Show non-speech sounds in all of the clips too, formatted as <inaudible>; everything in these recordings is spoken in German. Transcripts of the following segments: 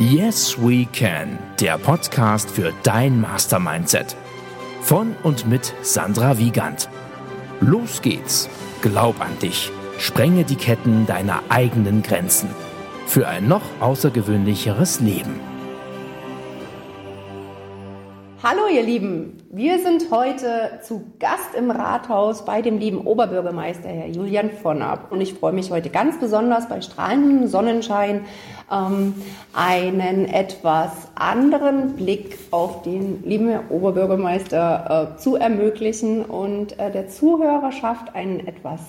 Yes We Can, der Podcast für dein Mastermindset. Von und mit Sandra Wiegand. Los geht's. Glaub an dich. Sprenge die Ketten deiner eigenen Grenzen. Für ein noch außergewöhnlicheres Leben. Hallo ihr Lieben, wir sind heute zu Gast im Rathaus bei dem lieben Oberbürgermeister Herr Julian von Ab und ich freue mich heute ganz besonders bei strahlendem Sonnenschein ähm, einen etwas anderen Blick auf den lieben Herr Oberbürgermeister äh, zu ermöglichen und äh, der Zuhörerschaft einen etwas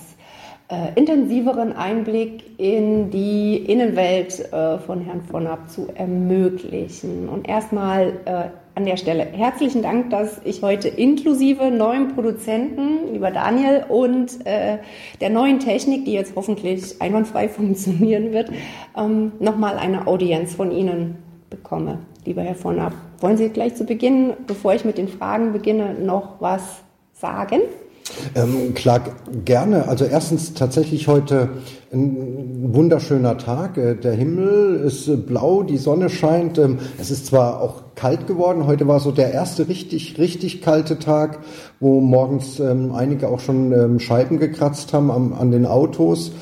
äh, intensiveren Einblick in die Innenwelt äh, von Herrn von Ab zu ermöglichen. Und erstmal äh, an der Stelle herzlichen Dank, dass ich heute inklusive neuem Produzenten, lieber Daniel, und äh, der neuen Technik, die jetzt hoffentlich einwandfrei <laughs> funktionieren wird, ähm, nochmal eine Audienz von Ihnen bekomme. Lieber Herr von Ab, wollen Sie gleich zu Beginn, bevor ich mit den Fragen beginne, noch was sagen? Ähm, klar, gerne. Also erstens tatsächlich heute ein wunderschöner Tag. Äh, der Himmel ist blau, die Sonne scheint. Ähm, es ist zwar auch kalt geworden. Heute war so der erste richtig, richtig kalte Tag, wo morgens ähm, einige auch schon ähm, Scheiben gekratzt haben an den Autos.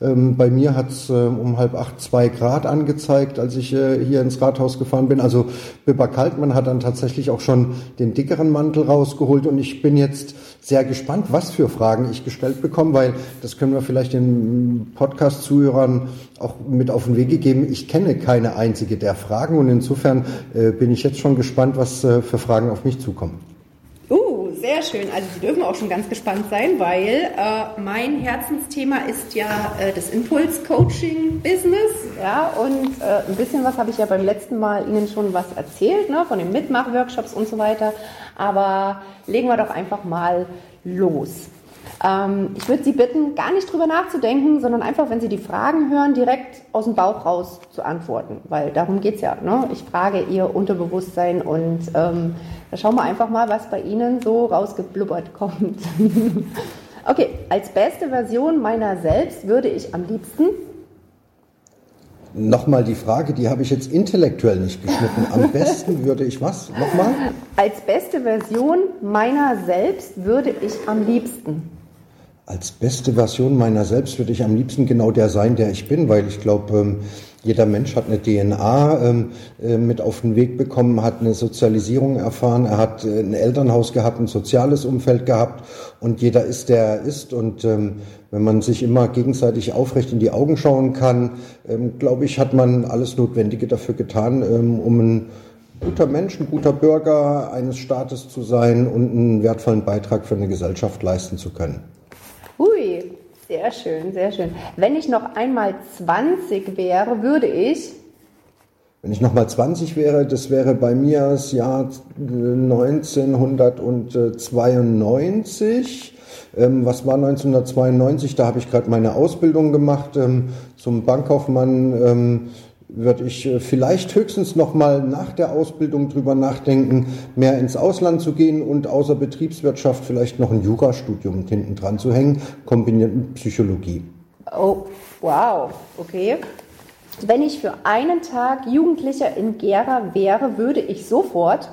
Ähm, bei mir hat es äh, um halb acht zwei Grad angezeigt, als ich äh, hier ins Rathaus gefahren bin. Also Bipper Kaltmann hat dann tatsächlich auch schon den dickeren Mantel rausgeholt und ich bin jetzt sehr gespannt, was für Fragen ich gestellt bekomme, weil das können wir vielleicht den Podcast-Zuhörern auch mit auf den Weg geben. Ich kenne keine einzige der Fragen und insofern äh, bin ich jetzt schon gespannt, was äh, für Fragen auf mich zukommen. Sehr schön. Also Sie dürfen auch schon ganz gespannt sein, weil äh, mein Herzensthema ist ja äh, das Impuls-Coaching-Business. Ja, und äh, ein bisschen was habe ich ja beim letzten Mal Ihnen schon was erzählt, ne, von den Mitmach-Workshops und so weiter. Aber legen wir doch einfach mal los. Ähm, ich würde Sie bitten, gar nicht drüber nachzudenken, sondern einfach, wenn Sie die Fragen hören, direkt aus dem Bauch raus zu antworten. Weil darum geht es ja. Ne? Ich frage Ihr Unterbewusstsein und ähm, da schauen wir einfach mal, was bei Ihnen so rausgeblubbert kommt. <laughs> okay, als beste Version meiner selbst würde ich am liebsten Nochmal die Frage, die habe ich jetzt intellektuell nicht geschnitten. Am <laughs> besten würde ich was? Nochmal? Als beste Version meiner selbst würde ich am liebsten als beste Version meiner selbst würde ich am liebsten genau der sein, der ich bin, weil ich glaube, ähm, jeder Mensch hat eine DNA ähm, äh, mit auf den Weg bekommen, hat eine Sozialisierung erfahren, er hat äh, ein Elternhaus gehabt, ein soziales Umfeld gehabt und jeder ist, der er ist. Und ähm, wenn man sich immer gegenseitig aufrecht in die Augen schauen kann, glaube ich, hat man alles Notwendige dafür getan, um ein guter Mensch, ein guter Bürger eines Staates zu sein und einen wertvollen Beitrag für eine Gesellschaft leisten zu können. Hui, sehr schön, sehr schön. Wenn ich noch einmal 20 wäre, würde ich. Wenn ich noch mal 20 wäre, das wäre bei mir das Jahr 1992. Ähm, was war 1992? Da habe ich gerade meine Ausbildung gemacht ähm, zum Bankkaufmann. Ähm, würde ich äh, vielleicht höchstens noch mal nach der Ausbildung drüber nachdenken, mehr ins Ausland zu gehen und außer Betriebswirtschaft vielleicht noch ein Jurastudium hinten dran zu hängen, kombiniert mit Psychologie. Oh, wow, okay. Wenn ich für einen Tag Jugendlicher in Gera wäre, würde ich sofort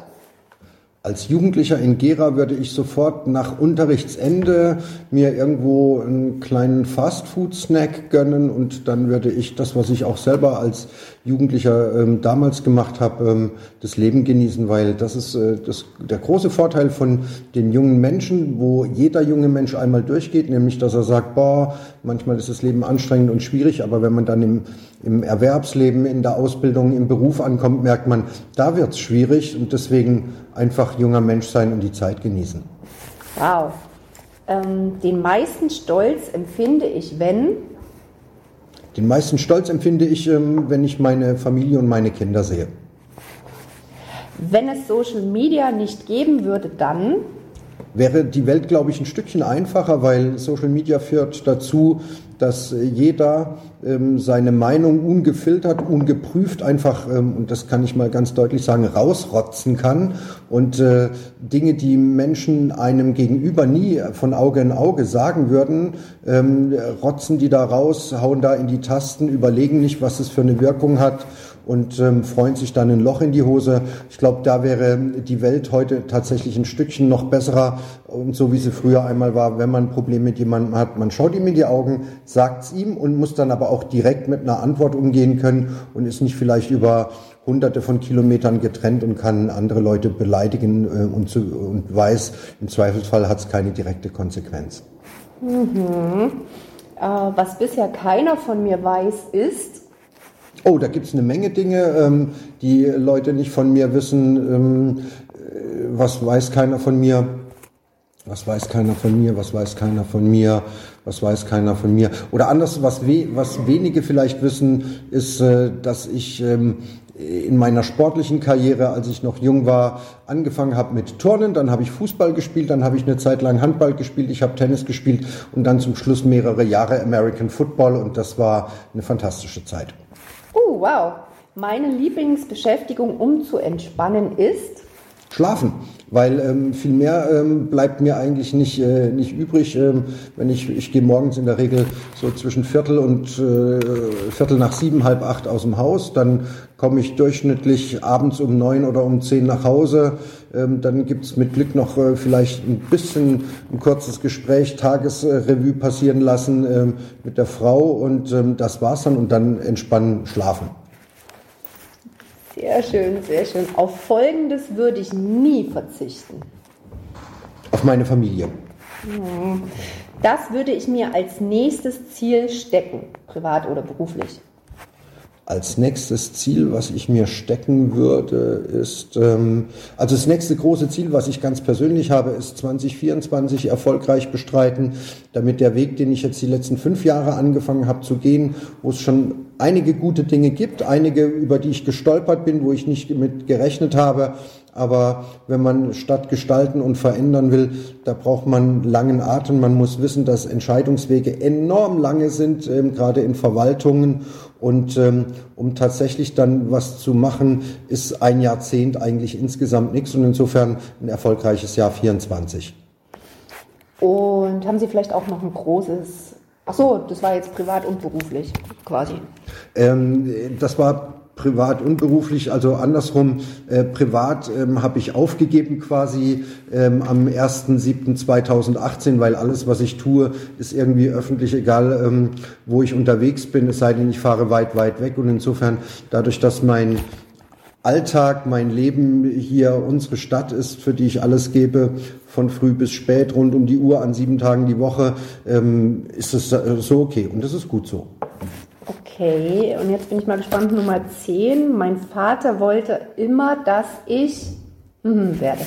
als Jugendlicher in Gera würde ich sofort nach Unterrichtsende mir irgendwo einen kleinen Fastfood-Snack gönnen und dann würde ich das, was ich auch selber als Jugendlicher ähm, damals gemacht habe, ähm, das Leben genießen, weil das ist äh, das, der große Vorteil von den jungen Menschen, wo jeder junge Mensch einmal durchgeht, nämlich dass er sagt, boah, manchmal ist das Leben anstrengend und schwierig, aber wenn man dann im, im Erwerbsleben, in der Ausbildung, im Beruf ankommt, merkt man, da wird es schwierig und deswegen einfach junger Mensch sein und die Zeit genießen. Wow. Ähm, den meisten Stolz empfinde ich, wenn? Den meisten Stolz empfinde ich, ähm, wenn ich meine Familie und meine Kinder sehe. Wenn es Social Media nicht geben würde, dann? Wäre die Welt, glaube ich, ein Stückchen einfacher, weil Social Media führt dazu, dass jeder ähm, seine Meinung ungefiltert, ungeprüft einfach, ähm, und das kann ich mal ganz deutlich sagen, rausrotzen kann. Und äh, Dinge, die Menschen einem gegenüber nie von Auge in Auge sagen würden, ähm, rotzen die da raus, hauen da in die Tasten, überlegen nicht, was es für eine Wirkung hat und ähm, freuen sich dann ein Loch in die Hose. Ich glaube, da wäre die Welt heute tatsächlich ein Stückchen noch besserer und so wie sie früher einmal war, wenn man ein Problem mit jemandem hat, man schaut ihm in die Augen, sagt es ihm und muss dann aber auch direkt mit einer Antwort umgehen können und ist nicht vielleicht über hunderte von Kilometern getrennt und kann andere Leute beleidigen äh, und, zu, und weiß, im Zweifelsfall hat es keine direkte Konsequenz. Mhm. Äh, was bisher keiner von mir weiß, ist. Oh, da gibt es eine Menge Dinge, ähm, die Leute nicht von mir wissen. Ähm, äh, was weiß keiner von mir? Was weiß keiner von mir? Was weiß keiner von mir? Was weiß keiner von mir? Oder anders, was, we was wenige vielleicht wissen, ist, äh, dass ich ähm, in meiner sportlichen Karriere, als ich noch jung war, angefangen habe mit Turnen, dann habe ich Fußball gespielt, dann habe ich eine Zeit lang Handball gespielt, ich habe Tennis gespielt und dann zum Schluss mehrere Jahre American Football und das war eine fantastische Zeit. Oh, wow. Meine Lieblingsbeschäftigung, um zu entspannen, ist? Schlafen, weil ähm, viel mehr ähm, bleibt mir eigentlich nicht, äh, nicht übrig. Ähm, wenn ich, ich gehe morgens in der Regel so zwischen Viertel und äh, Viertel nach sieben, halb acht aus dem Haus, dann komme ich durchschnittlich abends um neun oder um zehn nach Hause. Ähm, dann gibt's mit Glück noch äh, vielleicht ein bisschen ein kurzes Gespräch, Tagesrevue passieren lassen ähm, mit der Frau und ähm, das war's dann und dann entspannen, schlafen. Sehr schön, sehr schön. Auf Folgendes würde ich nie verzichten. Auf meine Familie. Das würde ich mir als nächstes Ziel stecken, privat oder beruflich. Als nächstes Ziel, was ich mir stecken würde, ist, ähm, also das nächste große Ziel, was ich ganz persönlich habe, ist 2024 erfolgreich bestreiten, damit der Weg, den ich jetzt die letzten fünf Jahre angefangen habe zu gehen, wo es schon einige gute Dinge gibt, einige, über die ich gestolpert bin, wo ich nicht mit gerechnet habe, aber wenn man Stadt gestalten und verändern will, da braucht man langen Atem. Man muss wissen, dass Entscheidungswege enorm lange sind, ähm, gerade in Verwaltungen. Und ähm, um tatsächlich dann was zu machen, ist ein Jahrzehnt eigentlich insgesamt nichts. Und insofern ein erfolgreiches Jahr 24. Und haben Sie vielleicht auch noch ein großes Ach so, das war jetzt privat und beruflich quasi. Ähm, das war privat und beruflich, also andersrum, äh, privat ähm, habe ich aufgegeben quasi ähm, am 1.7.2018, weil alles, was ich tue, ist irgendwie öffentlich, egal ähm, wo ich unterwegs bin, es sei denn, ich fahre weit, weit weg und insofern, dadurch, dass mein Alltag, mein Leben hier, unsere Stadt ist, für die ich alles gebe, von früh bis spät, rund um die Uhr, an sieben Tagen die Woche, ähm, ist es äh, so okay und das ist gut so. Okay, und jetzt bin ich mal gespannt, Nummer 10. Mein Vater wollte immer, dass ich hm, werde.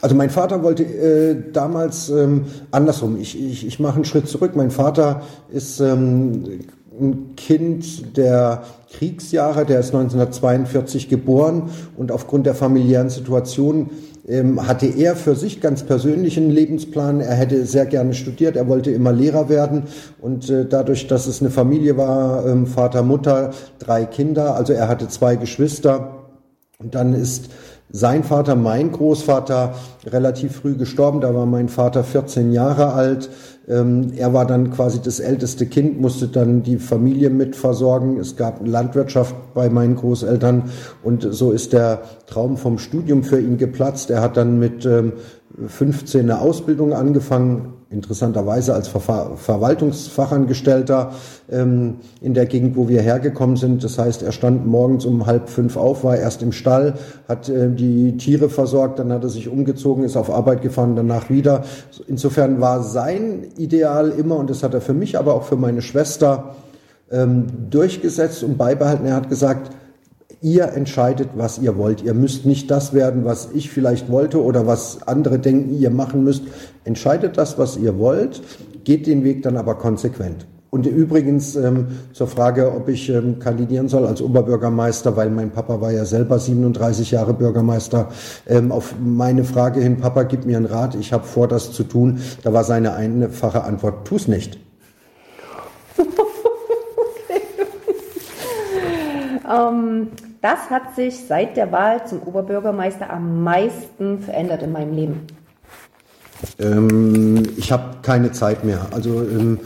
Also mein Vater wollte äh, damals ähm, andersrum. Ich, ich, ich mache einen Schritt zurück. Mein Vater ist ähm, ein Kind der Kriegsjahre, der ist 1942 geboren und aufgrund der familiären Situation hatte er für sich ganz persönlich einen Lebensplan. Er hätte sehr gerne studiert, er wollte immer Lehrer werden. Und äh, dadurch, dass es eine Familie war, ähm, Vater, Mutter, drei Kinder, also er hatte zwei Geschwister. Und dann ist sein Vater, mein Großvater, relativ früh gestorben. Da war mein Vater 14 Jahre alt. Ähm, er war dann quasi das älteste Kind, musste dann die Familie mit versorgen. Es gab Landwirtschaft bei meinen Großeltern und so ist der Traum vom Studium für ihn geplatzt. Er hat dann mit 15 ähm, eine Ausbildung angefangen, interessanterweise als Ver Verwaltungsfachangestellter ähm, in der Gegend, wo wir hergekommen sind. Das heißt, er stand morgens um halb fünf auf, war erst im Stall, hat äh, die Tiere versorgt, dann hat er sich umgezogen, ist auf Arbeit gefahren, danach wieder. Insofern war sein Ideal immer, und das hat er für mich, aber auch für meine Schwester ähm, durchgesetzt und beibehalten. Er hat gesagt, Ihr entscheidet, was ihr wollt. Ihr müsst nicht das werden, was ich vielleicht wollte oder was andere denken, ihr machen müsst. Entscheidet das, was ihr wollt, geht den Weg dann aber konsequent. Und übrigens ähm, zur Frage, ob ich ähm, kandidieren soll als Oberbürgermeister, weil mein Papa war ja selber 37 Jahre Bürgermeister. Ähm, auf meine Frage hin, Papa, gib mir einen Rat, ich habe vor, das zu tun. Da war seine einfache Antwort, tu's nicht. <laughs> okay. <laughs> ähm, das hat sich seit der Wahl zum Oberbürgermeister am meisten verändert in meinem Leben? Ähm, ich habe keine Zeit mehr. Also ähm,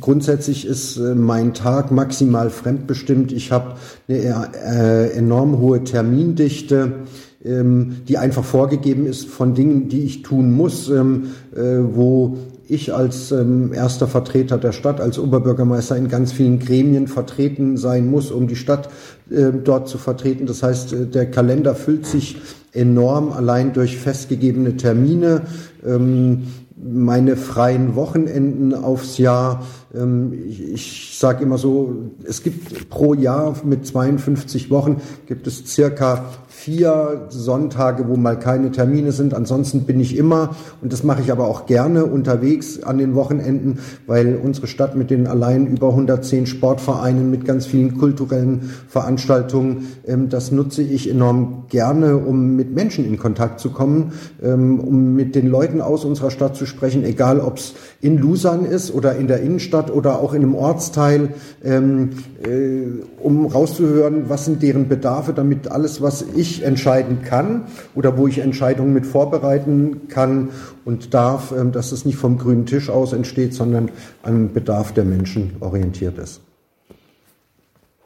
grundsätzlich ist äh, mein Tag maximal fremdbestimmt. Ich habe eine äh, enorm hohe Termindichte ähm, die einfach vorgegeben ist von Dingen, die ich tun muss, ähm, äh, wo ich als ähm, erster Vertreter der Stadt, als Oberbürgermeister in ganz vielen Gremien vertreten sein muss, um die Stadt äh, dort zu vertreten. Das heißt, äh, der Kalender füllt sich enorm allein durch festgegebene Termine. Ähm, meine freien Wochenenden aufs Jahr. Ähm, ich, ich sage immer so, es gibt pro Jahr mit 52 Wochen gibt es circa vier Sonntage, wo mal keine Termine sind. Ansonsten bin ich immer, und das mache ich aber auch gerne, unterwegs an den Wochenenden, weil unsere Stadt mit den allein über 110 Sportvereinen, mit ganz vielen kulturellen Veranstaltungen, ähm, das nutze ich enorm gerne, um mit Menschen in Kontakt zu kommen, ähm, um mit den Leuten aus unserer Stadt zu sprechen, egal ob es in Lusan ist oder in der Innenstadt oder auch in einem Ortsteil, ähm, äh, um rauszuhören, was sind deren Bedarfe, damit alles, was ich ich entscheiden kann oder wo ich Entscheidungen mit vorbereiten kann und darf, ähm, dass es nicht vom grünen Tisch aus entsteht, sondern an Bedarf der Menschen orientiert ist.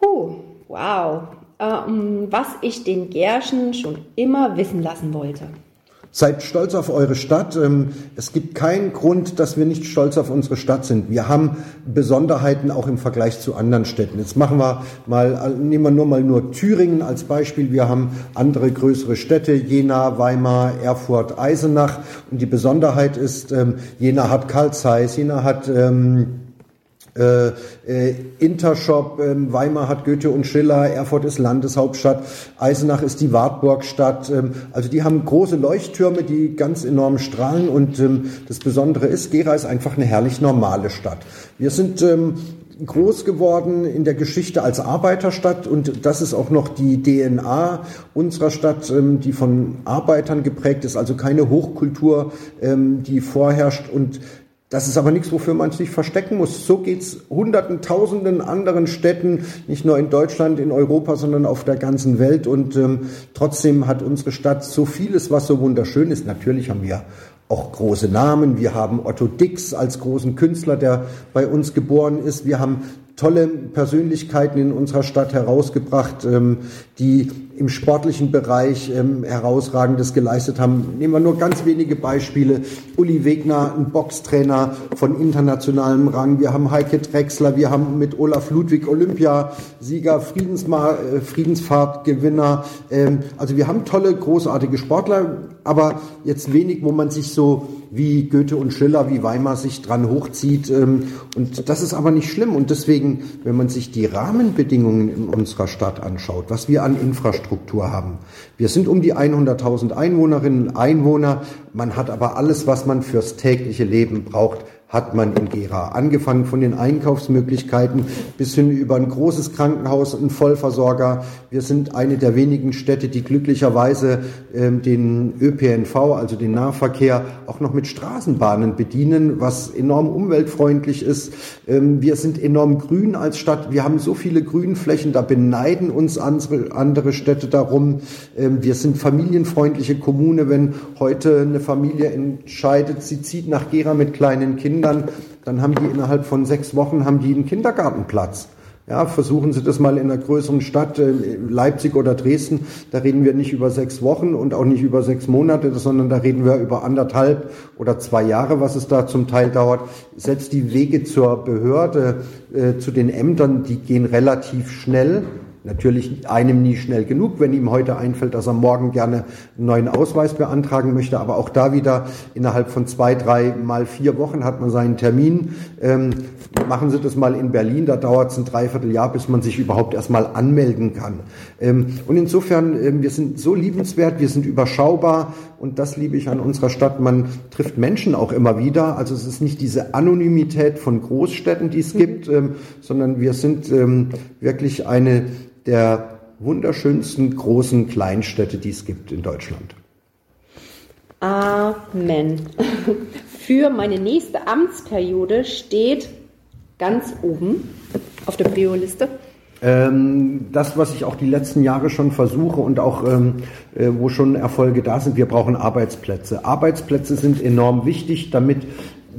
Huh, wow. Ähm, was ich den Gerschen schon immer wissen lassen wollte. Seid stolz auf eure Stadt. Ähm, es gibt keinen Grund, dass wir nicht stolz auf unsere Stadt sind. Wir haben Besonderheiten auch im Vergleich zu anderen Städten. Jetzt machen wir mal, nehmen wir nur mal nur Thüringen als Beispiel. Wir haben andere größere Städte, Jena, Weimar, Erfurt, Eisenach. Und die Besonderheit ist, ähm, Jena hat Karl Zeiss, Jena hat, ähm, äh, äh, Intershop, äh, Weimar hat Goethe und Schiller, Erfurt ist Landeshauptstadt, Eisenach ist die Wartburgstadt. Ähm, also die haben große Leuchttürme, die ganz enorm strahlen und ähm, das Besondere ist, Gera ist einfach eine herrlich normale Stadt. Wir sind ähm, groß geworden in der Geschichte als Arbeiterstadt und das ist auch noch die DNA unserer Stadt, ähm, die von Arbeitern geprägt ist, also keine Hochkultur, ähm, die vorherrscht und das ist aber nichts, wofür man sich verstecken muss. So geht's hunderten, tausenden anderen Städten, nicht nur in Deutschland, in Europa, sondern auf der ganzen Welt. Und ähm, trotzdem hat unsere Stadt so vieles, was so wunderschön ist. Natürlich haben wir auch große Namen. Wir haben Otto Dix als großen Künstler, der bei uns geboren ist. Wir haben tolle Persönlichkeiten in unserer Stadt herausgebracht, ähm, die im sportlichen Bereich ähm, herausragendes geleistet haben. Nehmen wir nur ganz wenige Beispiele. Uli Wegner, ein Boxtrainer von internationalem Rang. Wir haben Heike Drexler, wir haben mit Olaf Ludwig Olympiasieger, Friedensma äh, Friedensfahrtgewinner. Ähm, also wir haben tolle, großartige Sportler, aber jetzt wenig, wo man sich so wie Goethe und Schiller, wie Weimar sich dran hochzieht. Ähm, und das ist aber nicht schlimm. Und deswegen, wenn man sich die Rahmenbedingungen in unserer Stadt anschaut, was wir an Infrastruktur haben. Wir sind um die 100.000 Einwohnerinnen und Einwohner. Man hat aber alles, was man fürs tägliche Leben braucht hat man in Gera. Angefangen von den Einkaufsmöglichkeiten bis hin über ein großes Krankenhaus, ein Vollversorger. Wir sind eine der wenigen Städte, die glücklicherweise ähm, den ÖPNV, also den Nahverkehr, auch noch mit Straßenbahnen bedienen, was enorm umweltfreundlich ist. Ähm, wir sind enorm grün als Stadt. Wir haben so viele Grünflächen, da beneiden uns andere, andere Städte darum. Ähm, wir sind familienfreundliche Kommune. Wenn heute eine Familie entscheidet, sie zieht nach Gera mit kleinen Kindern, Kindern, dann haben die innerhalb von sechs Wochen haben die einen Kindergartenplatz. Ja, versuchen Sie das mal in einer größeren Stadt, äh, Leipzig oder Dresden. Da reden wir nicht über sechs Wochen und auch nicht über sechs Monate, sondern da reden wir über anderthalb oder zwei Jahre, was es da zum Teil dauert. Selbst die Wege zur Behörde, äh, zu den Ämtern, die gehen relativ schnell. Natürlich einem nie schnell genug, wenn ihm heute einfällt, dass er morgen gerne einen neuen Ausweis beantragen möchte. Aber auch da wieder innerhalb von zwei, drei mal vier Wochen hat man seinen Termin. Ähm, machen Sie das mal in Berlin, da dauert es ein Dreivierteljahr, bis man sich überhaupt erstmal anmelden kann. Ähm, und insofern, ähm, wir sind so liebenswert, wir sind überschaubar und das liebe ich an unserer Stadt. Man trifft Menschen auch immer wieder. Also es ist nicht diese Anonymität von Großstädten, die es gibt, ähm, sondern wir sind ähm, wirklich eine der wunderschönsten großen Kleinstädte, die es gibt in Deutschland. Amen. <laughs> Für meine nächste Amtsperiode steht ganz oben auf der Prio-Liste. Ähm, das, was ich auch die letzten Jahre schon versuche und auch ähm, äh, wo schon Erfolge da sind, wir brauchen Arbeitsplätze. Arbeitsplätze sind enorm wichtig, damit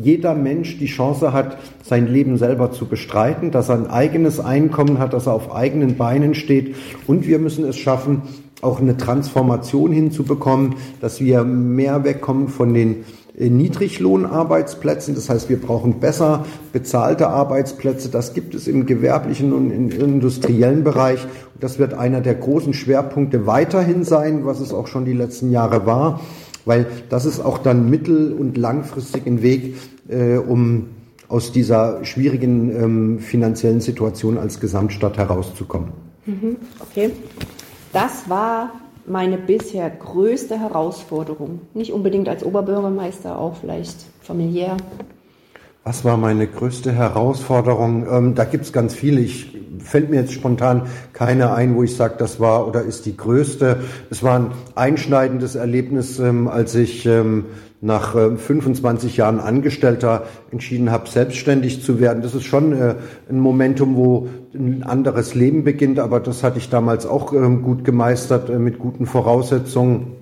jeder Mensch die Chance hat, sein Leben selber zu bestreiten, dass er ein eigenes Einkommen hat, dass er auf eigenen Beinen steht. Und wir müssen es schaffen, auch eine Transformation hinzubekommen, dass wir mehr wegkommen von den äh, Niedriglohnarbeitsplätzen. Das heißt, wir brauchen besser bezahlte Arbeitsplätze. Das gibt es im gewerblichen und im industriellen Bereich. Das wird einer der großen Schwerpunkte weiterhin sein, was es auch schon die letzten Jahre war, weil das ist auch dann mittel- und langfristig ein Weg, äh, um aus dieser schwierigen ähm, finanziellen Situation als Gesamtstadt herauszukommen. Mhm, okay. Das war meine bisher größte Herausforderung. Nicht unbedingt als Oberbürgermeister, auch vielleicht familiär. Was war meine größte Herausforderung? Ähm, da gibt's ganz viele. Ich fällt mir jetzt spontan keine ein, wo ich sage, das war oder ist die größte. Es war ein einschneidendes Erlebnis, ähm, als ich ähm, nach äh, 25 Jahren Angestellter entschieden habe, selbstständig zu werden. Das ist schon äh, ein Momentum, wo ein anderes Leben beginnt, aber das hatte ich damals auch ähm, gut gemeistert äh, mit guten Voraussetzungen.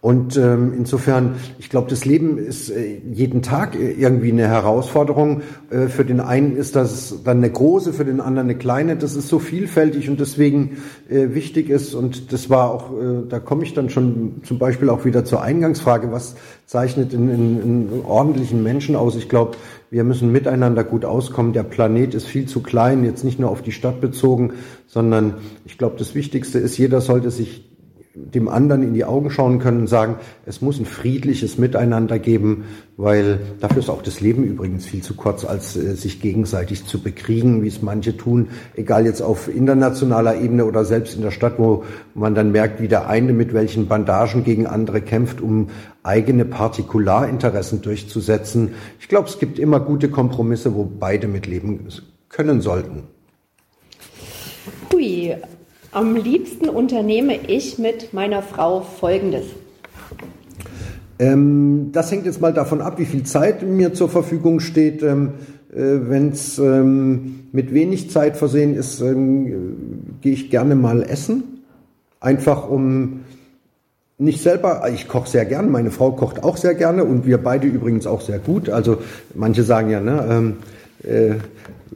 Und ähm, insofern, ich glaube, das Leben ist äh, jeden Tag äh, irgendwie eine Herausforderung. Äh, für den einen ist das dann eine große, für den anderen eine kleine. Das ist so vielfältig und deswegen äh, wichtig ist. Und das war auch, äh, da komme ich dann schon zum Beispiel auch wieder zur Eingangsfrage, was zeichnet einen, einen ordentlichen Menschen aus? Ich glaube, wir müssen miteinander gut auskommen. Der Planet ist viel zu klein, jetzt nicht nur auf die Stadt bezogen, sondern ich glaube, das Wichtigste ist, jeder sollte sich dem anderen in die Augen schauen können und sagen, es muss ein friedliches Miteinander geben, weil dafür ist auch das Leben übrigens viel zu kurz, als äh, sich gegenseitig zu bekriegen, wie es manche tun, egal jetzt auf internationaler Ebene oder selbst in der Stadt, wo man dann merkt, wie der eine mit welchen Bandagen gegen andere kämpft, um eigene Partikularinteressen durchzusetzen. Ich glaube, es gibt immer gute Kompromisse, wo beide mitleben können sollten. Hui, am liebsten unternehme ich mit meiner Frau Folgendes. Ähm, das hängt jetzt mal davon ab, wie viel Zeit mir zur Verfügung steht. Ähm, äh, Wenn es ähm, mit wenig Zeit versehen ist, ähm, gehe ich gerne mal essen. Einfach um nicht selber, ich koche sehr gern, meine Frau kocht auch sehr gerne und wir beide übrigens auch sehr gut. Also manche sagen ja, ne, ähm, äh,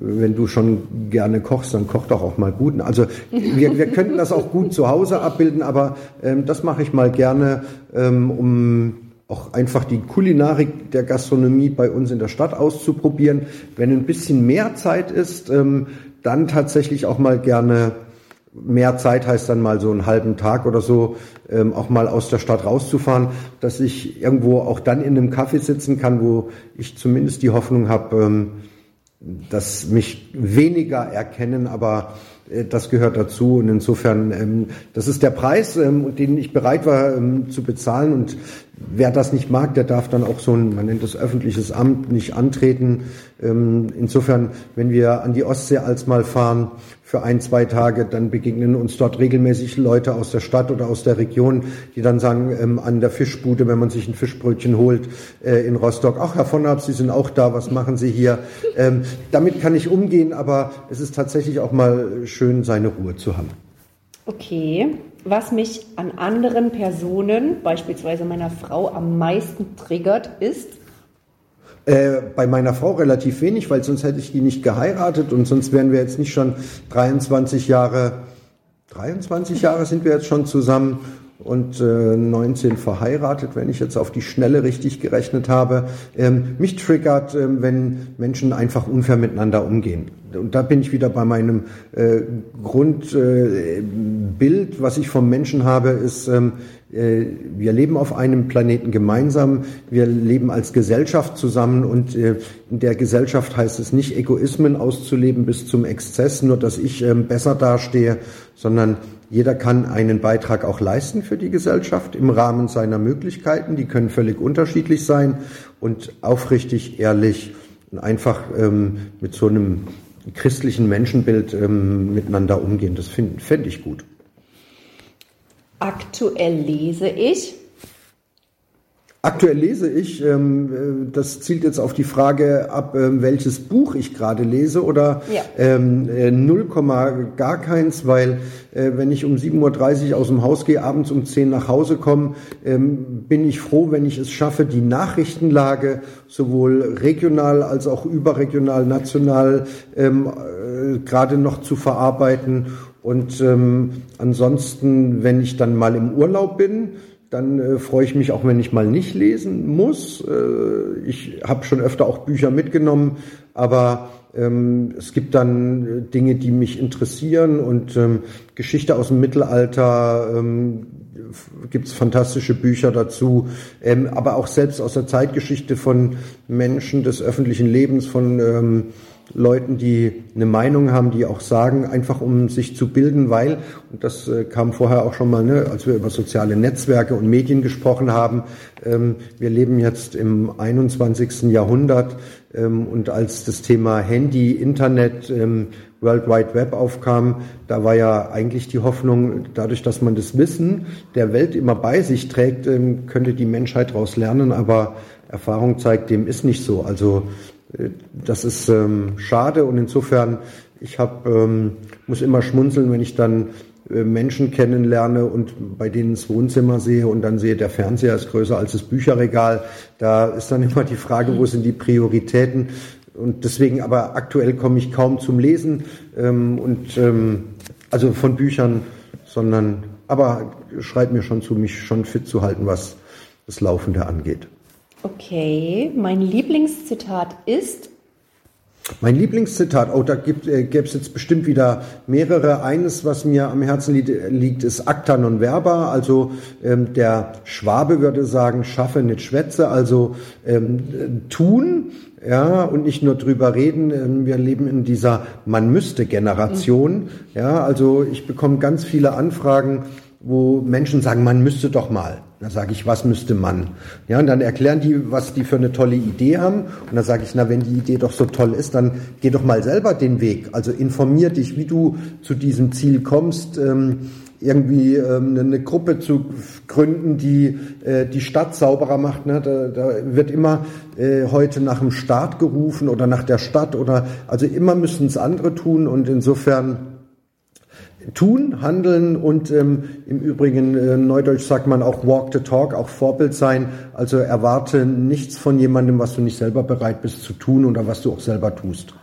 wenn du schon gerne kochst, dann koch doch auch mal gut. Also wir, wir könnten das auch gut zu Hause abbilden, aber ähm, das mache ich mal gerne, ähm, um auch einfach die Kulinarik der Gastronomie bei uns in der Stadt auszuprobieren. Wenn ein bisschen mehr Zeit ist, ähm, dann tatsächlich auch mal gerne mehr Zeit heißt dann mal so einen halben Tag oder so, ähm, auch mal aus der Stadt rauszufahren, dass ich irgendwo auch dann in einem Kaffee sitzen kann, wo ich zumindest die Hoffnung habe, ähm, dass mich weniger erkennen, aber äh, das gehört dazu. Und insofern, ähm, das ist der Preis, ähm, den ich bereit war ähm, zu bezahlen. Und wer das nicht mag, der darf dann auch so ein, man nennt das öffentliches Amt, nicht antreten. Ähm, insofern, wenn wir an die Ostsee als mal fahren für ein, zwei Tage, dann begegnen uns dort regelmäßig Leute aus der Stadt oder aus der Region, die dann sagen, ähm, an der Fischbude, wenn man sich ein Fischbrötchen holt äh, in Rostock, ach Herr von Ab, Sie sind auch da, was machen Sie hier? Ähm, damit kann ich umgehen, aber es ist tatsächlich auch mal schön, seine Ruhe zu haben. Okay, was mich an anderen Personen, beispielsweise meiner Frau, am meisten triggert, ist? Äh, bei meiner Frau relativ wenig, weil sonst hätte ich die nicht geheiratet und sonst wären wir jetzt nicht schon 23 Jahre, 23 Jahre sind wir jetzt schon zusammen und äh, 19 verheiratet, wenn ich jetzt auf die Schnelle richtig gerechnet habe. Ähm, mich triggert, ähm, wenn Menschen einfach unfair miteinander umgehen. Und da bin ich wieder bei meinem äh, Grundbild, äh, was ich vom Menschen habe, ist, ähm, äh, wir leben auf einem Planeten gemeinsam, wir leben als Gesellschaft zusammen und äh, in der Gesellschaft heißt es nicht, Egoismen auszuleben bis zum Exzess, nur dass ich ähm, besser dastehe, sondern jeder kann einen Beitrag auch leisten für die Gesellschaft im Rahmen seiner Möglichkeiten. Die können völlig unterschiedlich sein und aufrichtig, ehrlich und einfach ähm, mit so einem christlichen Menschenbild ähm, miteinander umgehen. Das fände ich gut. Aktuell lese ich. Aktuell lese ich, ähm, äh, das zielt jetzt auf die Frage ab, ähm, welches Buch ich gerade lese oder ja. ähm, 0, äh, gar keins, weil äh, wenn ich um 7.30 Uhr aus dem Haus gehe, abends um 10 nach Hause komme, ähm, bin ich froh, wenn ich es schaffe, die Nachrichtenlage sowohl regional als auch überregional, national ähm, äh, gerade noch zu verarbeiten. Und ähm, ansonsten, wenn ich dann mal im Urlaub bin, dann äh, freue ich mich auch, wenn ich mal nicht lesen muss. Äh, ich habe schon öfter auch Bücher mitgenommen, aber ähm, es gibt dann äh, Dinge, die mich interessieren. Und ähm, Geschichte aus dem Mittelalter ähm, gibt es fantastische Bücher dazu, ähm, aber auch selbst aus der Zeitgeschichte von Menschen des öffentlichen Lebens, von ähm, Leuten, die eine Meinung haben, die auch sagen, einfach um sich zu bilden, weil, und das äh, kam vorher auch schon mal, ne, als wir über soziale Netzwerke und Medien gesprochen haben, ähm, wir leben jetzt im 21. Jahrhundert ähm, und als das Thema Handy, Internet, ähm, World Wide Web aufkam, da war ja eigentlich die Hoffnung, dadurch, dass man das Wissen der Welt immer bei sich trägt, ähm, könnte die Menschheit daraus lernen, aber Erfahrung zeigt, dem ist nicht so. Also das ist ähm, schade und insofern, ich hab, ähm, muss immer schmunzeln, wenn ich dann äh, Menschen kennenlerne und bei denen das Wohnzimmer sehe und dann sehe, der Fernseher ist größer als das Bücherregal. Da ist dann <laughs> immer die Frage, wo sind die Prioritäten? Und deswegen aber aktuell komme ich kaum zum Lesen ähm, und ähm, also von Büchern, sondern aber schreit mir schon zu, mich schon fit zu halten, was das Laufende angeht. Okay, mein Lieblingszitat ist. Mein Lieblingszitat, oh, da gibt, äh, gäbe es jetzt bestimmt wieder mehrere. Eines, was mir am Herzen liegt, ist acta non verba. Also ähm, der Schwabe würde sagen, schaffe nicht schwätze, also ähm, tun, ja, und nicht nur drüber reden. Ähm, wir leben in dieser Man müsste Generation. Mhm. Ja, also ich bekomme ganz viele Anfragen, wo Menschen sagen, man müsste doch mal. Da sage ich, was müsste man? Ja, und dann erklären die, was die für eine tolle Idee haben. Und dann sage ich, na, wenn die Idee doch so toll ist, dann geh doch mal selber den Weg. Also informier dich, wie du zu diesem Ziel kommst. Ähm, irgendwie ähm, eine Gruppe zu gründen, die äh, die Stadt sauberer macht. Ne? Da, da wird immer äh, heute nach dem Staat gerufen oder nach der Stadt oder also immer müssen es andere tun und insofern tun, handeln und ähm, im Übrigen, äh, neudeutsch sagt man auch walk the talk, auch Vorbild sein. Also erwarte nichts von jemandem, was du nicht selber bereit bist zu tun oder was du auch selber tust.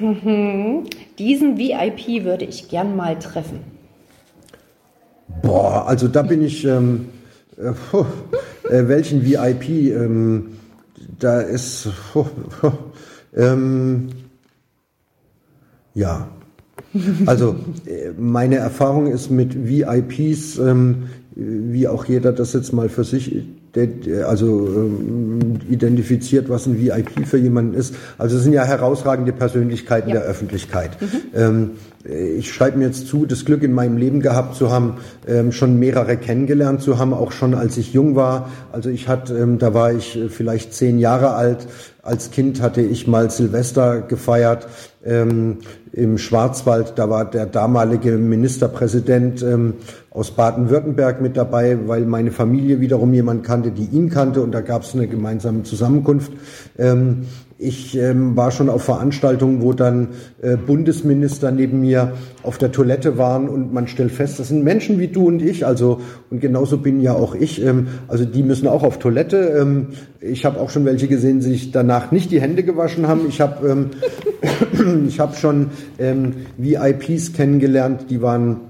Mhm. Diesen VIP würde ich gern mal treffen. Boah, also da bin ich, ähm, äh, äh, welchen VIP, ähm, da ist, ähm, ja, also äh, meine Erfahrung ist mit VIPs, ähm, wie auch jeder das jetzt mal für sich also ähm, identifiziert, was ein VIP für jemanden ist. Also es sind ja herausragende Persönlichkeiten ja. der Öffentlichkeit. Mhm. Ähm, ich schreibe mir jetzt zu, das Glück in meinem Leben gehabt zu haben, ähm, schon mehrere kennengelernt zu haben, auch schon als ich jung war. Also ich hatte, ähm, da war ich äh, vielleicht zehn Jahre alt. Als Kind hatte ich mal Silvester gefeiert ähm, im Schwarzwald. Da war der damalige Ministerpräsident ähm, aus Baden-Württemberg mit dabei, weil meine Familie wiederum jemand kannte, die ihn kannte und da gab es eine gemeinsame Zusammenkunft. Ähm, ich ähm, war schon auf Veranstaltungen, wo dann äh, Bundesminister neben mir auf der Toilette waren und man stellt fest, das sind Menschen wie du und ich, also und genauso bin ja auch ich. Ähm, also die müssen auch auf Toilette. Ähm, ich habe auch schon welche gesehen, die sich danach nicht die Hände gewaschen haben. Ich habe ähm, <coughs> ich habe schon ähm, VIPs kennengelernt, die waren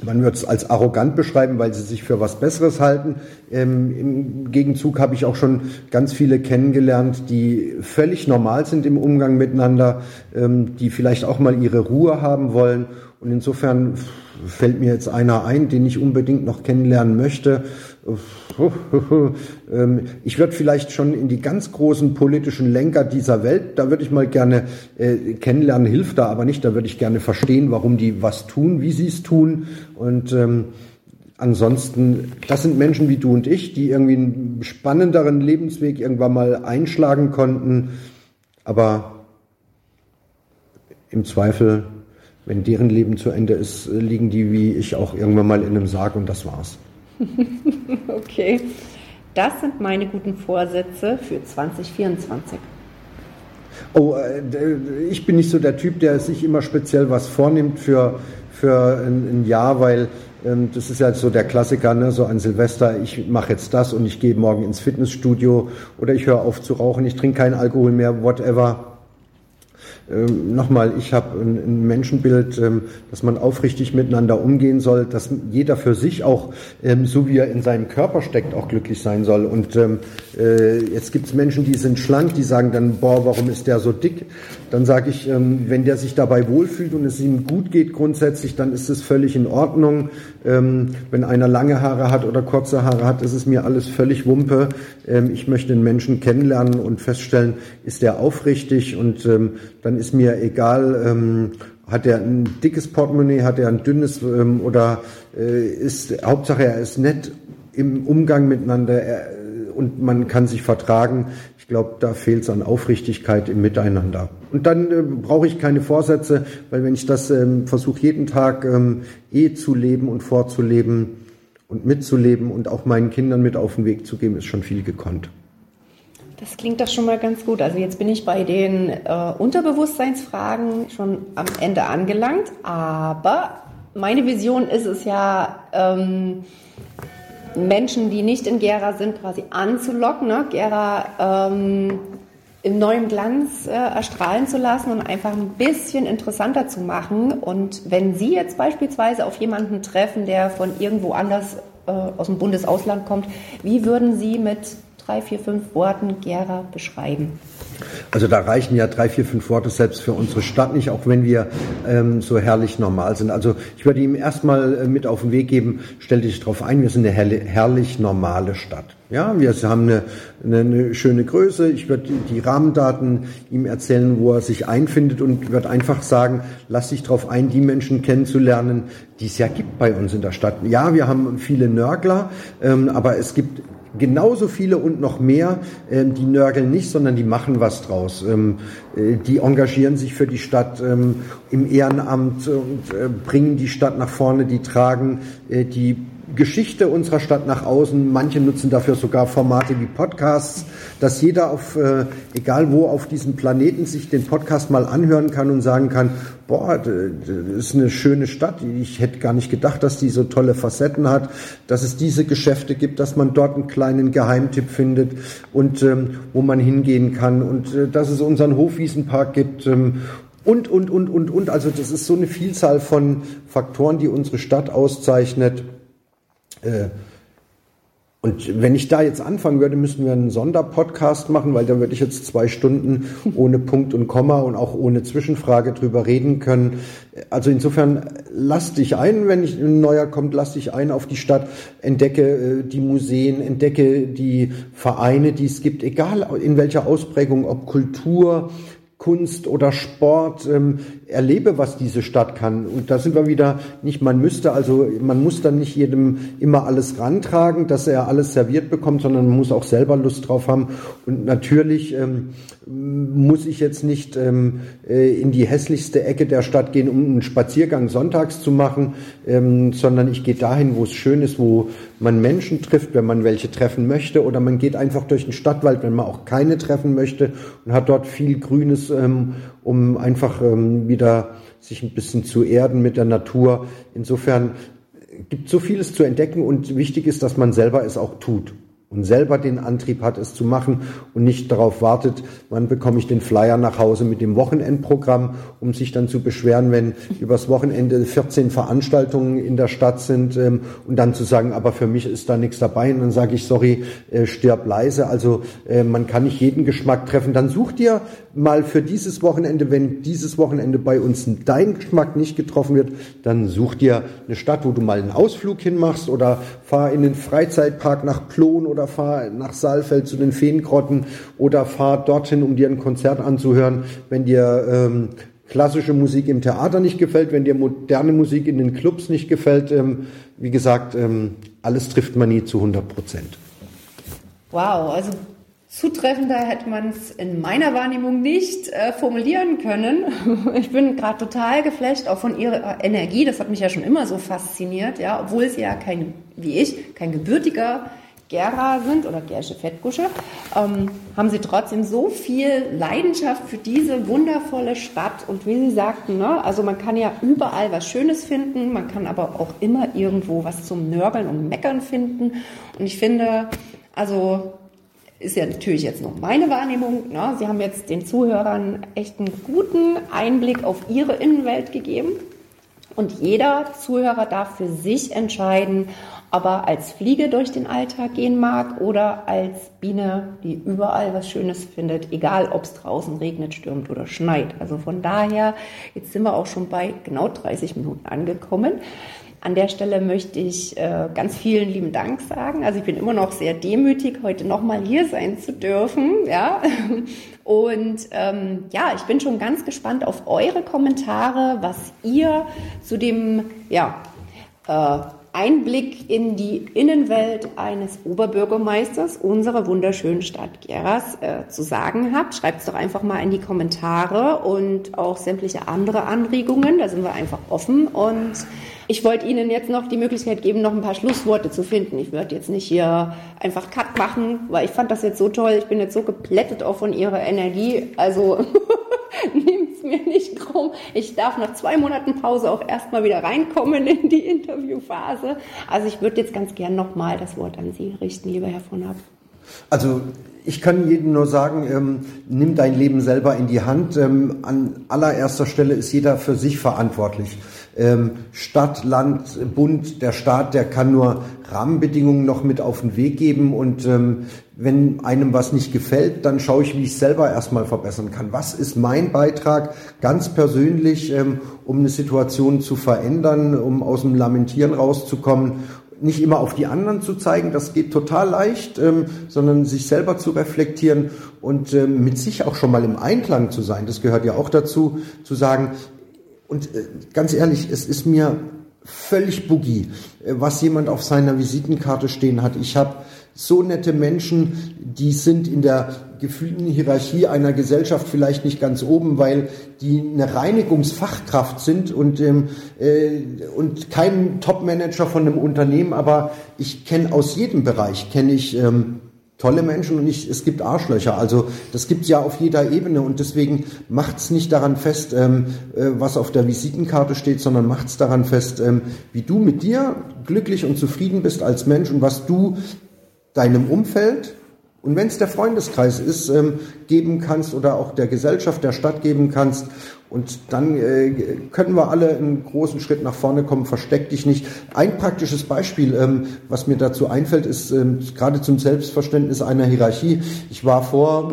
man würde es als arrogant beschreiben, weil sie sich für was Besseres halten. Ähm, Im Gegenzug habe ich auch schon ganz viele kennengelernt, die völlig normal sind im Umgang miteinander, ähm, die vielleicht auch mal ihre Ruhe haben wollen. Und insofern fällt mir jetzt einer ein, den ich unbedingt noch kennenlernen möchte. <laughs> Ähm, ich würde vielleicht schon in die ganz großen politischen Lenker dieser Welt, da würde ich mal gerne äh, kennenlernen, hilft da aber nicht, da würde ich gerne verstehen, warum die was tun, wie sie es tun. Und ähm, ansonsten, das sind Menschen wie du und ich, die irgendwie einen spannenderen Lebensweg irgendwann mal einschlagen konnten. Aber im Zweifel, wenn deren Leben zu Ende ist, liegen die wie ich auch irgendwann mal in einem Sarg und das war's. <laughs> okay. Das sind meine guten Vorsätze für 2024. Oh, äh, ich bin nicht so der Typ, der sich immer speziell was vornimmt für, für ein, Jahr, weil ähm, das ist ja so der Klassiker, ne? so an Silvester, ich mache jetzt das und ich gehe morgen ins Fitnessstudio oder ich höre auf zu rauchen, ich trinke keinen Alkohol mehr, whatever. Ähm, nochmal, ich habe ein, ein, Menschenbild, ähm, dass man aufrichtig miteinander umgehen soll, dass jeder für sich auch, ähm, so wie er in seinem Körper steckt, auch glücklich sein soll. Und ähm, äh, jetzt gibt es Menschen, die sind schlank, die sagen dann, boah, warum ist der so dick? Dann sage ich, ähm, wenn der sich dabei wohlfühlt und es ihm gut geht grundsätzlich, dann ist es völlig in Ordnung. Wenn einer lange Haare hat oder kurze Haare hat, ist es mir alles völlig Wumpe. ich möchte den Menschen kennenlernen und feststellen, ist der aufrichtig und dann ist mir egal, ähm, hat er ein dickes Portemonnaie, hat er ein dünnes ähm, oder äh, ist, Hauptsache er ist nett im Umgang miteinander er, und man kann sich vertragen. Ich glaube, da fehlt es an Aufrichtigkeit im Miteinander. Und dann äh, brauche ich keine Vorsätze, weil wenn ich das ähm, versuche, jeden Tag ähm, eh zu leben und vorzuleben und mitzuleben und auch meinen Kindern mit auf den Weg zu geben, ist schon viel gekonnt. Das klingt doch schon mal ganz gut. Also jetzt bin ich bei den äh, Unterbewusstseinsfragen schon am Ende angelangt, aber meine Vision ist es ja, ähm, Menschen, die nicht in Gera sind, quasi anzulocken, ne? Gera ähm, im neuen Glanz äh, erstrahlen zu lassen und einfach ein bisschen interessanter zu machen. Und wenn Sie jetzt beispielsweise auf jemanden treffen, der von irgendwo anders äh, aus dem Bundesausland kommt, wie würden Sie mit drei, vier, fünf Worten Gera beschreiben? Also da reichen ja drei, vier, fünf Worte selbst für unsere Stadt nicht, auch wenn wir ähm, so herrlich normal sind. Also ich würde ihm erstmal äh, mit auf den Weg geben, stell dich darauf ein, wir sind eine herrlich normale Stadt. Ja, wir haben eine, eine, eine schöne Größe. Ich würde die Rahmendaten ihm erzählen, wo er sich einfindet und würde einfach sagen, lass dich darauf ein, die Menschen kennenzulernen, die es ja gibt bei uns in der Stadt. Ja, wir haben viele Nörgler, ähm, aber es gibt genauso viele und noch mehr, ähm, die nörgeln nicht, sondern die machen was draus. Ähm, äh, die engagieren sich für die Stadt ähm, im Ehrenamt und äh, bringen die Stadt nach vorne, die tragen äh, die Geschichte unserer Stadt nach außen. Manche nutzen dafür sogar Formate wie Podcasts, dass jeder auf, äh, egal wo auf diesem Planeten sich den Podcast mal anhören kann und sagen kann, boah, das ist eine schöne Stadt. Ich hätte gar nicht gedacht, dass die so tolle Facetten hat, dass es diese Geschäfte gibt, dass man dort einen kleinen Geheimtipp findet und ähm, wo man hingehen kann und äh, dass es unseren Hofwiesenpark gibt ähm, und, und, und, und, und. Also das ist so eine Vielzahl von Faktoren, die unsere Stadt auszeichnet. Äh, und wenn ich da jetzt anfangen würde, müssten wir einen Sonderpodcast machen, weil da würde ich jetzt zwei Stunden ohne Punkt und Komma und auch ohne Zwischenfrage drüber reden können. Also insofern lass dich ein, wenn ich, ein neuer kommt, lass dich ein auf die Stadt, entdecke äh, die Museen, entdecke die Vereine, die es gibt, egal in welcher Ausprägung, ob Kultur, Kunst oder Sport ähm, erlebe, was diese Stadt kann. Und da sind wir wieder nicht, man müsste, also man muss dann nicht jedem immer alles rantragen, dass er alles serviert bekommt, sondern man muss auch selber Lust drauf haben. Und natürlich ähm, muss ich jetzt nicht ähm, äh, in die hässlichste Ecke der Stadt gehen, um einen Spaziergang sonntags zu machen, ähm, sondern ich gehe dahin, wo es schön ist, wo man Menschen trifft, wenn man welche treffen möchte, oder man geht einfach durch den Stadtwald, wenn man auch keine treffen möchte und hat dort viel Grünes, ähm, um einfach ähm, wieder sich ein bisschen zu erden mit der Natur. Insofern gibt so vieles zu entdecken und wichtig ist, dass man selber es auch tut und selber den Antrieb hat, es zu machen und nicht darauf wartet, wann bekomme ich den Flyer nach Hause mit dem Wochenendprogramm, um sich dann zu beschweren, wenn übers Wochenende 14 Veranstaltungen in der Stadt sind ähm, und dann zu sagen, aber für mich ist da nichts dabei und dann sage ich, sorry, äh, stirb leise. Also äh, man kann nicht jeden Geschmack treffen. Dann such dir mal für dieses Wochenende, wenn dieses Wochenende bei uns dein Geschmack nicht getroffen wird, dann such dir eine Stadt, wo du mal einen Ausflug hinmachst oder fahr in den Freizeitpark nach Plon oder fahr nach Saalfeld zu den Feengrotten oder fahr dorthin, um dir ein Konzert anzuhören, wenn dir ähm, klassische Musik im Theater nicht gefällt, wenn dir moderne Musik in den Clubs nicht gefällt. Ähm, wie gesagt, ähm, alles trifft man nie zu 100 Prozent. Wow, also Zutreffender hätte man es in meiner Wahrnehmung nicht äh, formulieren können. <laughs> Ich bin gerade total geflasht, auch von ihrer Energie. Das hat mich ja schon immer so fasziniert, ja, obwohl sie ja kein, wie ich, kein gebürtiger Gera sind oder Gersche Fettgusche, ähm, haben sie trotzdem so viel Leidenschaft für diese wundervolle Stadt. Und wie Sie sagten, ne, also man kann ja überall was Schönes finden, man kann aber auch immer irgendwo was zum Nörgeln und Meckern finden. Und ich finde, also ist ja natürlich jetzt noch meine Wahrnehmung. Ne? Sie haben jetzt den Zuhörern echt einen guten Einblick auf ihre Innenwelt gegeben. Und jeder Zuhörer darf für sich entscheiden, ob er als Fliege durch den Alltag gehen mag oder als Biene, die überall was Schönes findet, egal ob es draußen regnet, stürmt oder schneit. Also von daher, jetzt sind wir auch schon bei genau 30 Minuten angekommen. An der Stelle möchte ich äh, ganz vielen lieben Dank sagen. Also ich bin immer noch sehr demütig, heute nochmal hier sein zu dürfen. Ja? <laughs> Und ähm, ja, ich bin schon ganz gespannt auf eure Kommentare, was ihr zu dem ja, äh, Einblick in die Innenwelt eines Oberbürgermeisters unserer wunderschönen Stadt Geras äh, zu sagen habt. Schreibt es doch einfach mal in die Kommentare und auch sämtliche andere Anregungen. Da sind wir einfach offen. Und ich wollte Ihnen jetzt noch die Möglichkeit geben, noch ein paar Schlussworte zu finden. Ich werde jetzt nicht hier einfach Cut machen, weil ich fand das jetzt so toll. Ich bin jetzt so geplättet auch von Ihrer Energie. Also <laughs> nehmt es mir nicht krumm. Ich darf nach zwei Monaten Pause auch erstmal wieder reinkommen in die Interviewphase. Also ich würde jetzt ganz gern nochmal das Wort an Sie richten, lieber Herr von Ab. Also ich kann jedem nur sagen, ähm, nimm dein Leben selber in die Hand. Ähm, an allererster Stelle ist jeder für sich verantwortlich. Ähm, Stadt, Land, Bund, der Staat, der kann nur Rahmenbedingungen noch mit auf den Weg geben und ähm, wenn einem was nicht gefällt, dann schaue ich, wie ich selber erstmal verbessern kann. Was ist mein Beitrag ganz persönlich, ähm, um eine Situation zu verändern, um aus dem Lamentieren rauszukommen nicht immer auf die anderen zu zeigen, das geht total leicht, ähm, sondern sich selber zu reflektieren und ähm, mit sich auch schon mal im Einklang zu sein. Das gehört ja auch dazu, zu sagen, und äh, ganz ehrlich, es ist mir völlig boogie, äh, was jemand auf seiner Visitenkarte stehen hat. Ich habe so nette Menschen, die sind in der gefühlten Hierarchie einer Gesellschaft vielleicht nicht ganz oben, weil die eine Reinigungsfachkraft sind und, ähm, äh, und kein Topmanager von einem Unternehmen, aber ich kenne aus jedem Bereich, kenne ich ähm, tolle Menschen und nicht, es gibt Arschlöcher. Also das gibt es ja auf jeder Ebene und deswegen macht es nicht daran fest, ähm, äh, was auf der Visitenkarte steht, sondern macht es daran fest, ähm, wie du mit dir glücklich und zufrieden bist als Mensch und was du deinem Umfeld und wenn es der Freundeskreis ist, ähm, geben kannst oder auch der Gesellschaft, der Stadt geben kannst. Und dann äh, können wir alle einen großen Schritt nach vorne kommen. Versteck dich nicht. Ein praktisches Beispiel, ähm, was mir dazu einfällt, ist ähm, gerade zum Selbstverständnis einer Hierarchie. Ich war vor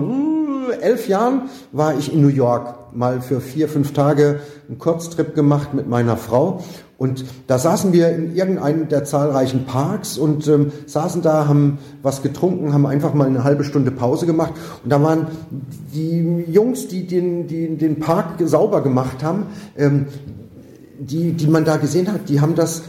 äh, elf Jahren, war ich in New York mal für vier, fünf Tage einen Kurztrip gemacht mit meiner Frau. Und da saßen wir in irgendeinem der zahlreichen Parks und ähm, saßen da, haben was getrunken, haben einfach mal eine halbe Stunde Pause gemacht. Und da waren die Jungs, die den, die den Park sauber gemacht haben, ähm, die, die man da gesehen hat, die haben das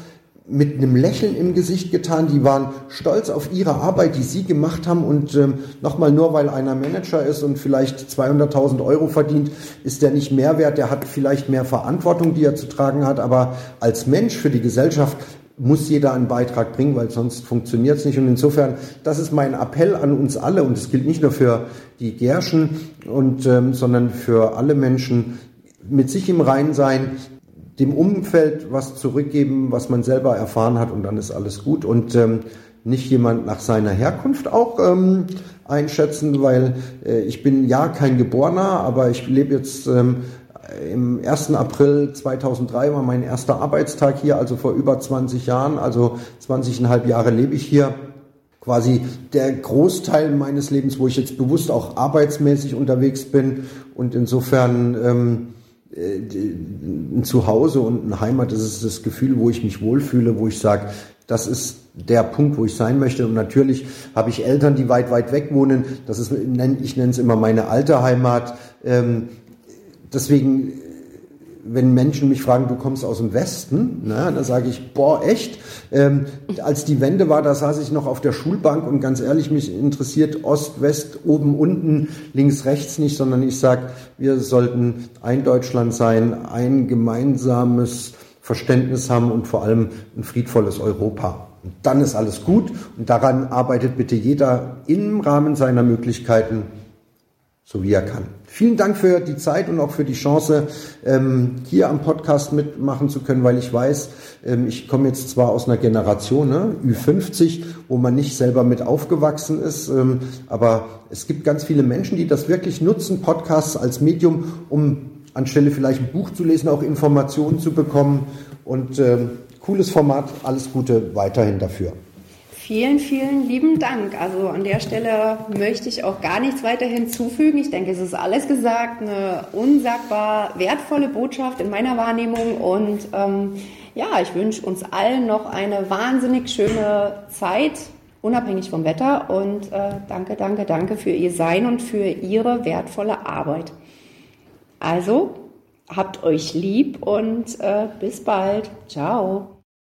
mit einem Lächeln im Gesicht getan. Die waren stolz auf ihre Arbeit, die sie gemacht haben. Und ähm, nochmal, nur weil einer Manager ist und vielleicht 200.000 Euro verdient, ist der nicht mehr wert. Der hat vielleicht mehr Verantwortung, die er zu tragen hat. Aber als Mensch für die Gesellschaft muss jeder einen Beitrag bringen, weil sonst funktioniert es nicht. Und insofern, das ist mein Appell an uns alle. Und es gilt nicht nur für die Gerschen, und, ähm, sondern für alle Menschen, mit sich im Rein sein, dem Umfeld was zurückgeben, was man selber erfahren hat und dann ist alles gut und ähm, nicht jemand nach seiner Herkunft auch ähm, einschätzen, weil äh, ich bin ja kein Geborener, aber ich lebe jetzt ähm, im 1. April 2003 war mein erster Arbeitstag hier, also vor über 20 Jahren, also 20,5 Jahre lebe ich hier. Quasi der Großteil meines Lebens, wo ich jetzt bewusst auch arbeitsmäßig unterwegs bin und insofern ähm, äh, ein Zuhause und eine Heimat, das ist das Gefühl, wo ich mich wohlfühle, wo ich sage, das ist der Punkt, wo ich sein möchte. Und natürlich habe ich Eltern, die weit, weit weg wohnen. Das ist, ich nenne es immer meine alte Heimat. Ähm, deswegen wenn Menschen mich fragen, du kommst aus dem Westen, na, dann sage ich, boah, echt? Ähm, als die Wende war, da saß ich noch auf der Schulbank und ganz ehrlich, mich interessiert Ost, West, oben, unten, links, rechts nicht, sondern ich sage, wir sollten ein Deutschland sein, ein gemeinsames Verständnis haben und vor allem ein friedvolles Europa. Und dann ist alles gut und daran arbeitet bitte jeder im Rahmen seiner Möglichkeiten, so wie er kann. Vielen Dank für die Zeit und auch für die Chance, ähm, hier am Podcast mitmachen zu können, weil ich weiß, ähm, ich komme jetzt zwar aus einer Generation, ne, Ü50, wo man nicht selber mit aufgewachsen ist, ähm, aber es gibt ganz viele Menschen, die das wirklich nutzen, Podcasts als Medium, um anstelle vielleicht ein Buch zu lesen, auch Informationen zu bekommen. Und cooles Format, alles Gute weiterhin dafür. Vielen, vielen lieben Dank. Also an der Stelle möchte ich auch gar nichts weiter hinzufügen. Ich denke, es ist alles gesagt, eine unsagbar wertvolle Botschaft in meiner Wahrnehmung. Und ähm, ja, ich wünsche uns allen noch eine wahnsinnig schöne Zeit, unabhängig vom Wetter. Und äh, danke, danke, danke für Ihr Sein und für Ihre wertvolle Arbeit. Also, habt euch lieb und äh, bis bald. Ciao.